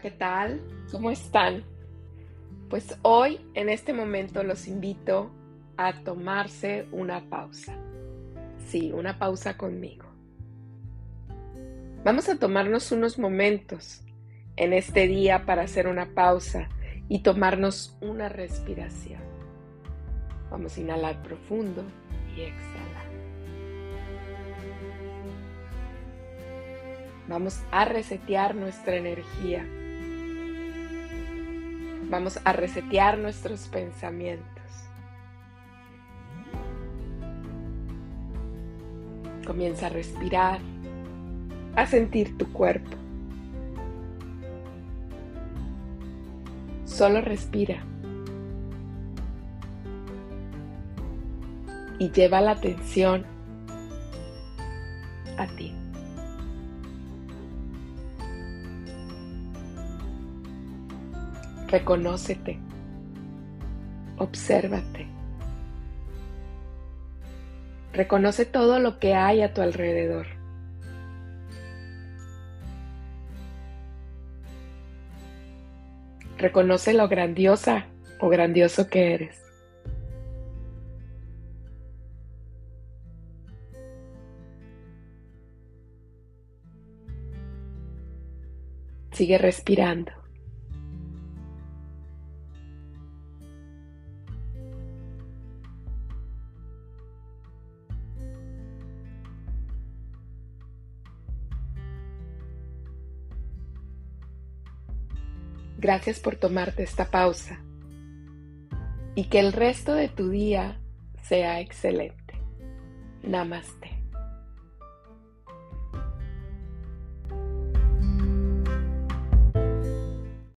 ¿qué tal? ¿Cómo están? Pues hoy, en este momento, los invito a tomarse una pausa. Sí, una pausa conmigo. Vamos a tomarnos unos momentos en este día para hacer una pausa y tomarnos una respiración. Vamos a inhalar profundo y exhalar. Vamos a resetear nuestra energía. Vamos a resetear nuestros pensamientos. Comienza a respirar, a sentir tu cuerpo. Solo respira. Y lleva la atención a ti. Reconócete. Obsérvate. Reconoce todo lo que hay a tu alrededor. Reconoce lo grandiosa o grandioso que eres. Sigue respirando. Gracias por tomarte esta pausa y que el resto de tu día sea excelente. Namaste.